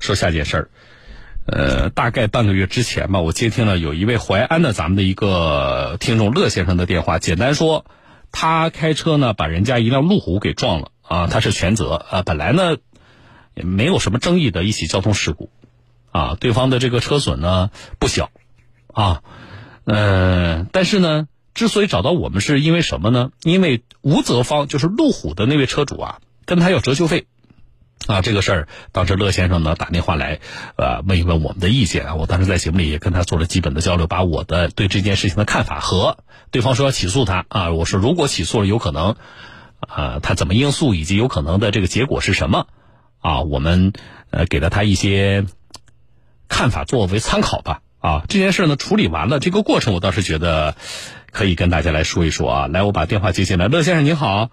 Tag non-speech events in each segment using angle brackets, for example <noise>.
说下件事儿。呃，大概半个月之前吧，我接听了有一位淮安的咱们的一个听众乐先生的电话。简单说，他开车呢把人家一辆路虎给撞了啊，他是全责啊。本来呢也没有什么争议的一起交通事故啊，对方的这个车损呢不小啊，呃，但是呢，之所以找到我们是因为什么呢？因为吴泽方就是路虎的那位车主啊，跟他要折旧费。啊，这个事儿，当时乐先生呢打电话来，呃，问一问我们的意见啊。我当时在节目里也跟他做了基本的交流，把我的对这件事情的看法和对方说要起诉他啊。我说如果起诉了，有可能，啊，他怎么应诉，以及有可能的这个结果是什么啊？我们呃给了他一些看法作为参考吧。啊，这件事呢处理完了，这个过程我倒是觉得可以跟大家来说一说啊。来，我把电话接进来，乐先生您好。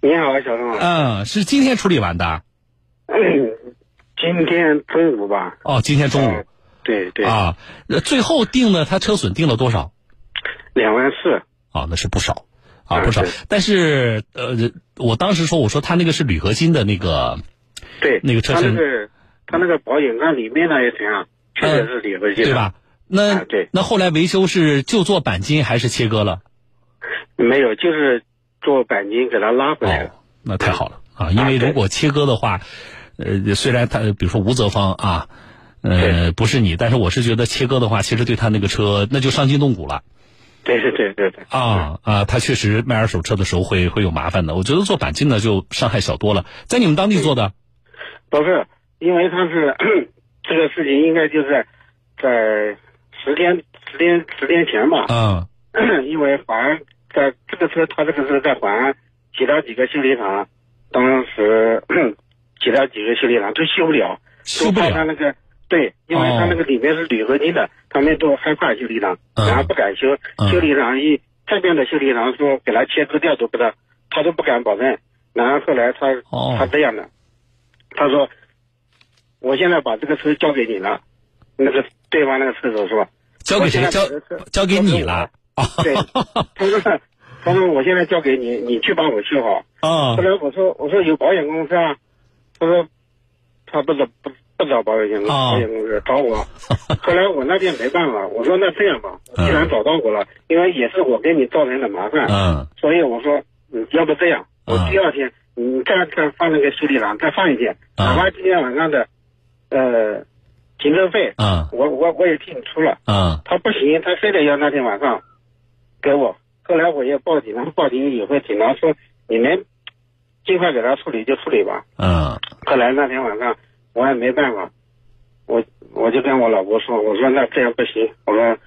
你好，小宋。嗯，是今天处理完的。<clears throat> 今天中午吧。哦，今天中午。对对。啊，最后定了他车损定了多少？两万四。啊，那是不少，啊不少。但是呃，我当时说，我说他那个是铝合金的那个。对。那个车身。他那个他那个保险杠里面那一层啊，确实是铝合金。对吧？那对。那后来维修是就做钣金还是切割了？没有，就是做钣金给他拉回来。哦，那太好了啊！因为如果切割的话。呃，虽然他比如说吴泽芳啊，呃，不是你，但是我是觉得切割的话，其实对他那个车那就伤筋动骨了。对对对对对。啊啊，他确实卖二手车的时候会会有麻烦的。我觉得做钣金的就伤害小多了。在你们当地做的？不是，因为他是这个事情应该就是在十天十天十天前吧。嗯。因为淮安在这个车，他这个是在淮安其他几个修理厂当时。其他几个修理厂都修不了，修不了。他那个对，因为他那个里面是铝合金的，他们都害怕修理厂，然后不敢修。修理厂一这边的修理厂说给他切割掉都不得，他都不敢保证。然后后来他他这样的，他说我现在把这个车交给你了，那个对方那个车主是吧交给谁？交交给你了。对，<laughs> 他说他说我现在交给你，你去帮我修好。啊。后来我说我说有保险公司啊。他说他不找不不找保险公司，保险公司找我。<laughs> 后来我那边没办法，我说那这样吧，既然找到我了，因为也是我给你造成的麻烦，嗯，所以我说，嗯，要不这样，我第二天你再再放那个修理厂再放一天，哪怕今天晚上的呃停车费，嗯，我我我也替你出了，嗯，他不行，他非得要那天晚上给我。后来我也报警了，报警以后警察说你们。尽快给他处理就处理吧。嗯。后来那天晚上我也没办法，我我就跟我老婆说，我说那这样不行，我说，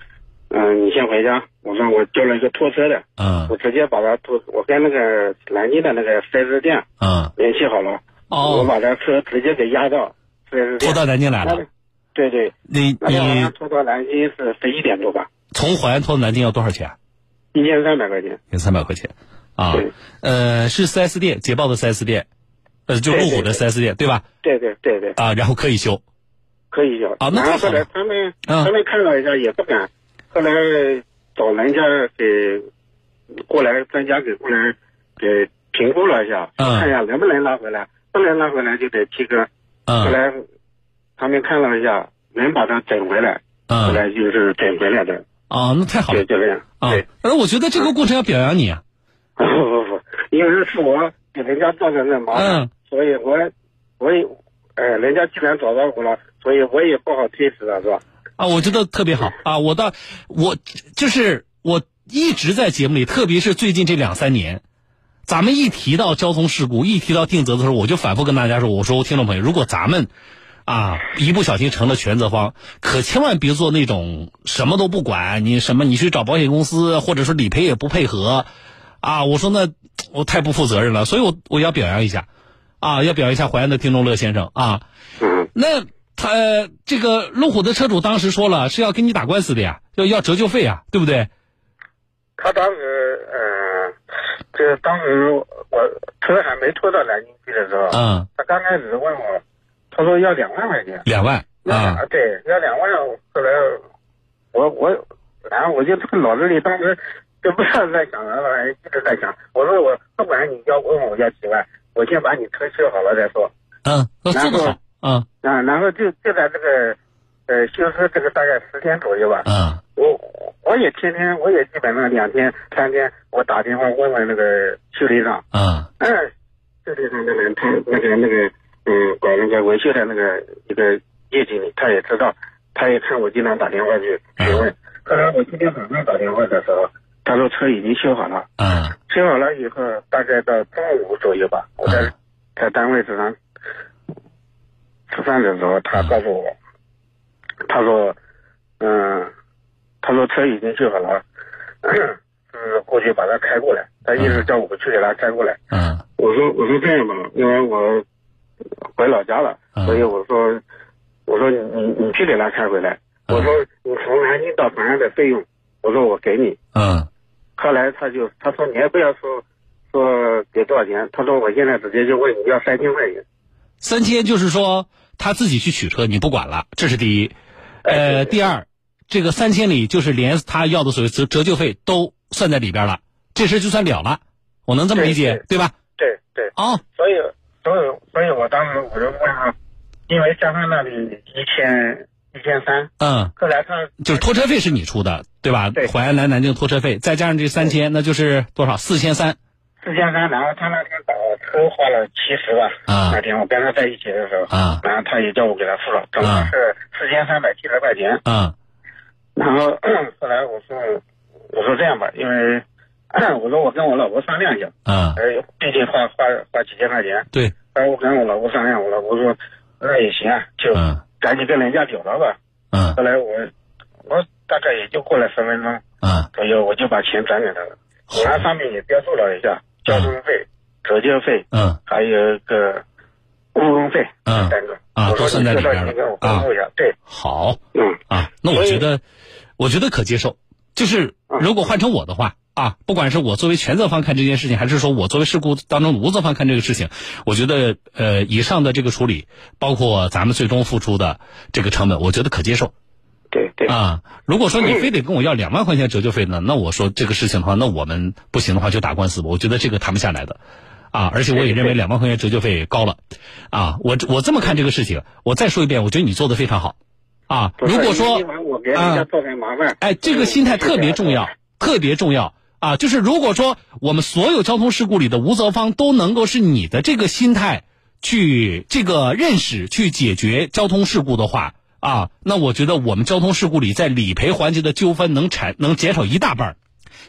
嗯，你先回家。我说我叫了一个拖车的。嗯。我直接把他拖，我跟那个南京的那个四 S 店。嗯。联系好了。哦。我把他车直接给压到四 S 店。拖到南京来了。对对。你你。拖到南京是十一点多吧。从淮安拖到南京要多少钱？一千三百块钱。一千三百块钱。啊，呃，是四 S 店，捷豹的四 S 店，呃，就路虎的四 S 店，对吧？对对对对。啊，然后可以修，可以修。啊，那后来他们他们看了一下也不敢，后来找人家给过来专家给过来给评估了一下，看一下能不能拉回来，不能拉回来就得切割。后来他们看了一下，能把它整回来，后来就是整回来的。啊，那太好了，就这样。对，而我觉得这个过程要表扬你啊。<laughs> 不不不，因为是我给人家造成的麻烦，所以我我也，哎，人家既然找到我了，所以我也不好推辞了，是吧？啊，我觉得特别好啊！我倒我就是我一直在节目里，特别是最近这两三年，咱们一提到交通事故，一提到定责的时候，我就反复跟大家说，我说听众朋友，如果咱们。啊，一不小心成了全责方，可千万别做那种什么都不管，你什么你去找保险公司，或者说理赔也不配合，啊，我说那我太不负责任了，所以我我要表扬一下，啊，要表扬一下淮安的听众乐先生啊，嗯那他这个路虎的车主当时说了是要跟你打官司的呀，要要折旧费啊，对不对？他当时呃，这当时我车还没拖到南京去的时候，嗯，他刚开始问我。他说要两万块钱，两万啊，对，要两万。后来我我，然后我就这个脑子里当时就不知道在想什么，一直在想。我说我不管你要问我要几万，我先把你车修好了再说。嗯，做得好嗯。啊，然后就就在这个，呃，修车这个大概十天左右吧。嗯。我我也天天，我也基本上两天三天，我打电话问问那个修理厂。嗯。嗯，修理厂那个他那个那个嗯，管那个维修的那个一个业经理，他也知道，他也看我经常打电话去询问。后来我今天早上打电话的时候，他说车已经修好了。嗯。修好了以后，大概到中午左右吧，我在在单位食堂吃饭的时候，他告诉我，他说，嗯。他说车已经修好了，<clears throat> 是过去把它开过来。他意思叫我去给他开过来。嗯。我说我说这样吧，因为我回老家了，所以我说我说你你你去给他开回来。我说你从南京到长安的费用，我说我给你。嗯。后来他就他说你也不要说说给多少钱，他说我现在直接就问你要三千块钱。三千就是说他自己去取车，你不管了，这是第一。呃，第二。这个三千里就是连他要的所谓折折旧费都算在里边了，这事就算了了，我能这么理解对吧？对对。哦。所以，所以，所以我当时我就问他，因为江汉那里一千一千三。嗯。后来他就是拖车费是你出的，对吧？对。淮安来南京拖车费，再加上这三千，那就是多少？四千三。四千三，然后他那天打车花了七十吧。啊。那天我跟他在一起的时候。啊。然后他也叫我给他付了，总共是四千三百七十块钱。嗯。然后后来我说，我说这样吧，因为 <clears throat> 我说我跟我老婆商量一下，嗯，呃，毕竟花花花几千块钱，对，然后我跟我老婆商量，我老婆说那也行啊，就赶紧跟人家聊了吧，嗯，后来我我大概也就过了十分钟，嗯，左右我就把钱转给他了，我上面也标注了一下交通费、折旧费，嗯，还有一个误工费，嗯，三个啊都算在里边了啊，对，好，嗯。啊，那我觉得。我觉得可接受，就是如果换成我的话啊，不管是我作为全责方看这件事情，还是说我作为事故当中的无责方看这个事情，我觉得呃以上的这个处理，包括咱们最终付出的这个成本，我觉得可接受。对对啊，如果说你非得跟我要两万块钱折旧费呢，那我说这个事情的话，那我们不行的话就打官司吧。我觉得这个谈不下来的，啊，而且我也认为两万块钱折旧费高了，啊，我我这么看这个事情，我再说一遍，我觉得你做的非常好。啊，如果说啊，哎，这个心态特别重要，特别重要啊！就是如果说我们所有交通事故里的无责方都能够是你的这个心态去这个认识去解决交通事故的话啊，那我觉得我们交通事故里在理赔环节的纠纷能产能减少一大半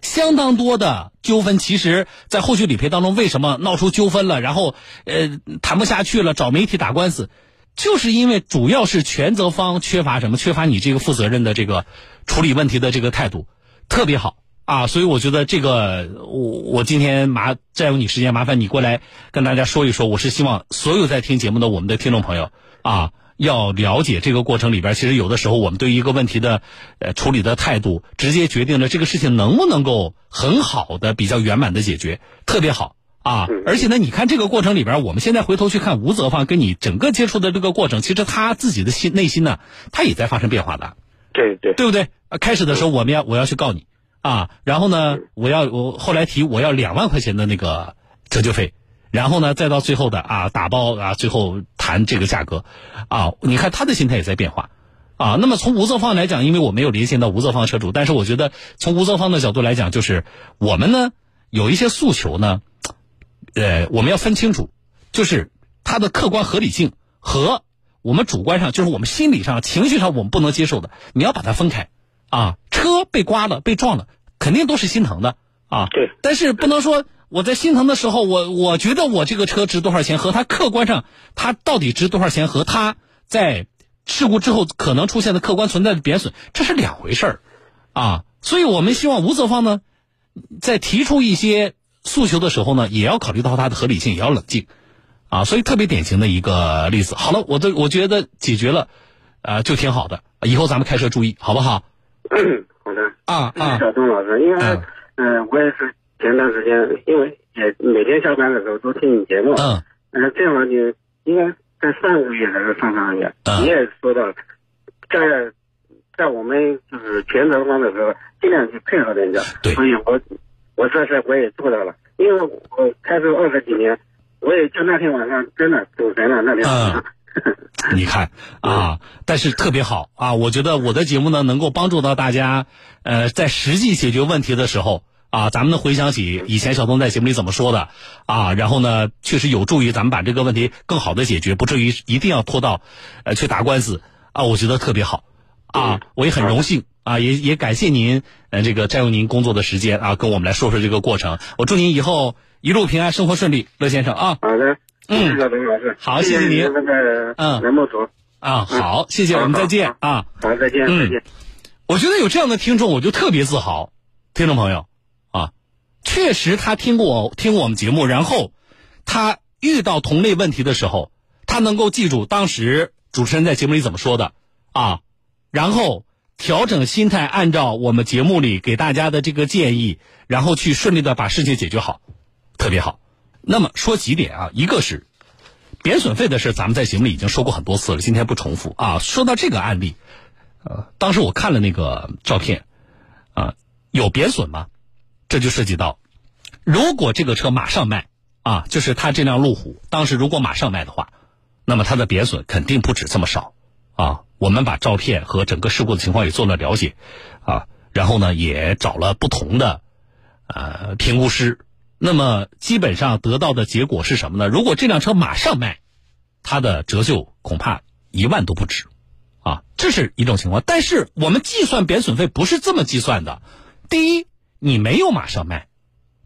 相当多的纠纷，其实在后续理赔当中为什么闹出纠纷了，然后呃谈不下去了，找媒体打官司。就是因为主要是全责方缺乏什么？缺乏你这个负责任的这个处理问题的这个态度，特别好啊！所以我觉得这个我我今天麻占用你时间，麻烦你过来跟大家说一说。我是希望所有在听节目的我们的听众朋友啊，要了解这个过程里边，其实有的时候我们对一个问题的呃处理的态度，直接决定了这个事情能不能够很好的、比较圆满的解决，特别好。啊，而且呢，你看这个过程里边，我们现在回头去看吴泽方跟你整个接触的这个过程，其实他自己的心内心呢，他也在发生变化的。对对，对不对？开始的时候我们要我要去告你啊，然后呢，我要我后来提我要两万块钱的那个折旧费，然后呢，再到最后的啊打包啊，最后谈这个价格啊，你看他的心态也在变化啊。那么从吴泽方来讲，因为我没有连线到吴泽方车主，但是我觉得从吴泽方的角度来讲，就是我们呢有一些诉求呢。呃，我们要分清楚，就是它的客观合理性和我们主观上，就是我们心理上、情绪上我们不能接受的，你要把它分开。啊，车被刮了、被撞了，肯定都是心疼的啊。对。但是不能说我在心疼的时候，我我觉得我这个车值多少钱，和它客观上它到底值多少钱，和它在事故之后可能出现的客观存在的贬损，这是两回事儿啊。所以我们希望无责方呢，在提出一些。诉求的时候呢，也要考虑到它的合理性，也要冷静，啊，所以特别典型的一个例子。好了，我的我觉得解决了，呃，就挺好的。以后咱们开车注意，好不好？好的。啊啊，小东老师，因为嗯，我也是前段时间，因为也每天下班的时候都听你节目，嗯，嗯，这样你应该在上个月还是上上个月，你也说到，在在我们就是全责方的时候，尽量去配合人家，对，所以我。我这事我也做到了，因为我开车二十几年，我也就那天晚上真的走神了。那天晚上，<laughs> 你看啊，但是特别好啊，我觉得我的节目呢能够帮助到大家，呃，在实际解决问题的时候啊，咱们能回想起以前小东在节目里怎么说的啊，然后呢，确实有助于咱们把这个问题更好的解决，不至于一定要拖到呃去打官司啊，我觉得特别好啊，我也很荣幸啊，也也感谢您呃这个占用您工作的时间啊，跟我们来说说这个过程，我祝您以后一路平安，生活顺利，乐先生啊。好的。嗯，好，谢谢您。那个，嗯，栏目组啊，好，谢谢，我们再见啊，好，再见，再见。我觉得有这样的听众，我就特别自豪。听众朋友啊，确实他听过我听我们节目，然后他遇到同类问题的时候，他能够记住当时主持人在节目里怎么说的啊，然后调整心态，按照我们节目里给大家的这个建议，然后去顺利的把事情解决好，特别好。那么说几点啊，一个是贬损费的事，咱们在节目里已经说过很多次了，今天不重复啊。说到这个案例，呃，当时我看了那个照片，啊，有贬损吗？这就涉及到，如果这个车马上卖啊，就是他这辆路虎，当时如果马上卖的话，那么它的贬损肯定不止这么少啊。我们把照片和整个事故的情况也做了了解啊，然后呢，也找了不同的呃评估师。那么基本上得到的结果是什么呢？如果这辆车马上卖，它的折旧恐怕一万都不止，啊，这是一种情况。但是我们计算贬损费不是这么计算的。第一，你没有马上卖，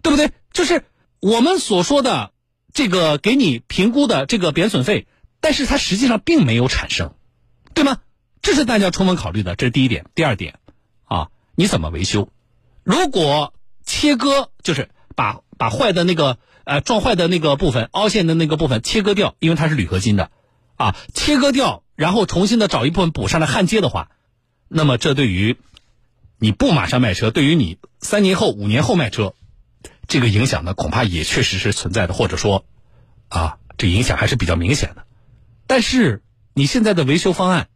对不对？就是我们所说的这个给你评估的这个贬损费，但是它实际上并没有产生，对吗？这是大家充分考虑的，这是第一点。第二点，啊，你怎么维修？如果切割就是把。把坏的那个呃撞坏的那个部分凹陷的那个部分切割掉，因为它是铝合金的，啊，切割掉，然后重新的找一部分补上来焊接的话，那么这对于你不马上卖车，对于你三年后、五年后卖车，这个影响呢，恐怕也确实是存在的，或者说，啊，这影响还是比较明显的。但是你现在的维修方案，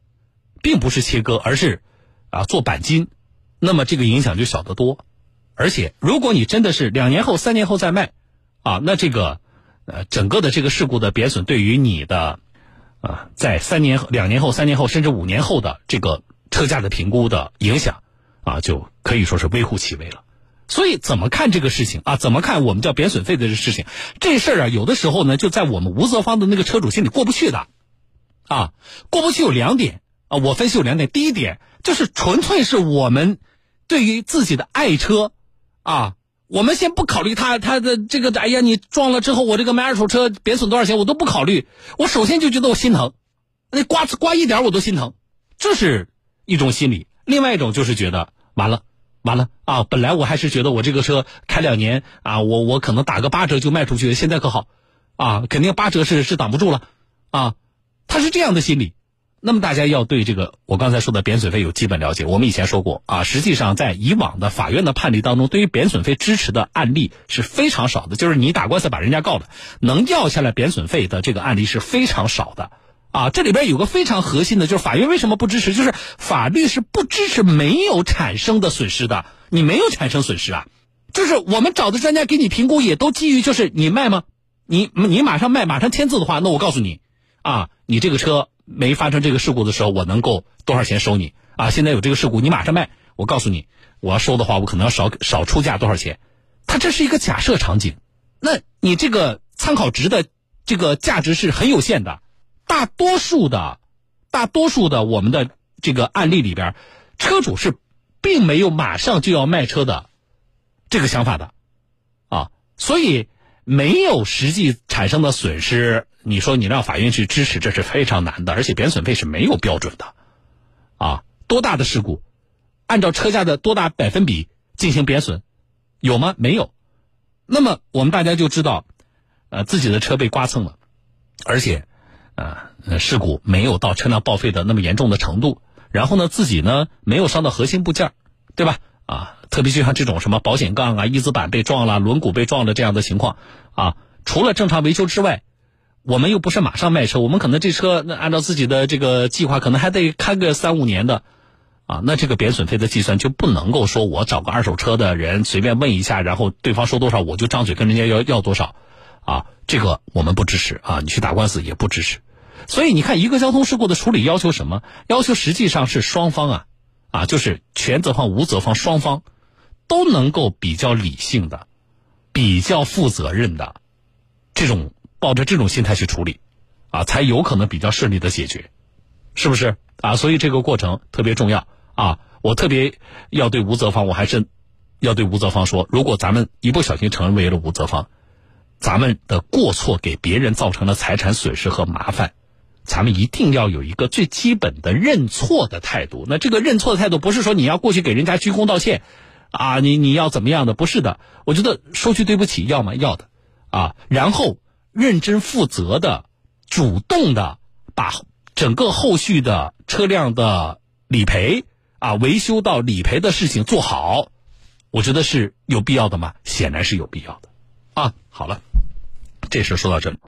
并不是切割，而是啊做钣金，那么这个影响就小得多。而且，如果你真的是两年后、三年后再卖，啊，那这个，呃，整个的这个事故的贬损对于你的，啊，在三年、两年后、三年后，甚至五年后的这个车价的评估的影响，啊，就可以说是微乎其微了。所以，怎么看这个事情啊？怎么看我们叫贬损费的这事情？这事儿啊，有的时候呢，就在我们无责方的那个车主心里过不去的，啊，过不去有两点啊。我分析有两点，第一点就是纯粹是我们对于自己的爱车。啊，我们先不考虑他他的这个，哎呀，你撞了之后，我这个买二手车贬损多少钱，我都不考虑。我首先就觉得我心疼，那刮刮一点我都心疼，这是一种心理。另外一种就是觉得完了，完了啊！本来我还是觉得我这个车开两年啊，我我可能打个八折就卖出去，现在可好，啊，肯定八折是是挡不住了，啊，他是这样的心理。那么大家要对这个我刚才说的贬损费有基本了解。我们以前说过啊，实际上在以往的法院的判例当中，对于贬损费支持的案例是非常少的。就是你打官司把人家告了，能要下来贬损费的这个案例是非常少的。啊，这里边有个非常核心的，就是法院为什么不支持？就是法律是不支持没有产生的损失的。你没有产生损失啊，就是我们找的专家给你评估也都基于就是你卖吗？你你马上卖，马上签字的话，那我告诉你，啊，你这个车。没发生这个事故的时候，我能够多少钱收你啊？现在有这个事故，你马上卖，我告诉你，我要收的话，我可能要少少出价多少钱？它这是一个假设场景，那你这个参考值的这个价值是很有限的。大多数的，大多数的我们的这个案例里边，车主是并没有马上就要卖车的这个想法的啊，所以没有实际产生的损失。你说你让法院去支持，这是非常难的，而且贬损费是没有标准的，啊，多大的事故，按照车价的多大百分比进行贬损，有吗？没有。那么我们大家就知道，呃，自己的车被刮蹭了，而且，呃，事故没有到车辆报废的那么严重的程度，然后呢，自己呢没有伤到核心部件，对吧？啊，特别就像这种什么保险杠啊、一字板被撞了、轮毂被撞了这样的情况，啊，除了正常维修之外。我们又不是马上卖车，我们可能这车那按照自己的这个计划，可能还得开个三五年的，啊，那这个贬损费的计算就不能够说我找个二手车的人随便问一下，然后对方说多少我就张嘴跟人家要要多少，啊，这个我们不支持啊，你去打官司也不支持。所以你看，一个交通事故的处理要求什么？要求实际上是双方啊，啊，就是全责方、无责方双方都能够比较理性的、比较负责任的这种抱着这种心态去处理，啊，才有可能比较顺利的解决，是不是？啊，所以这个过程特别重要啊！我特别要对无责方，我还是要对无责方说，如果咱们一不小心成为了无责方。咱们的过错给别人造成了财产损失和麻烦，咱们一定要有一个最基本的认错的态度。那这个认错的态度不是说你要过去给人家鞠躬道歉，啊，你你要怎么样的？不是的，我觉得说句对不起要吗？要的，啊，然后认真负责的、主动的把整个后续的车辆的理赔啊、维修到理赔的事情做好，我觉得是有必要的吗？显然是有必要的。啊，好了，这事说到这里。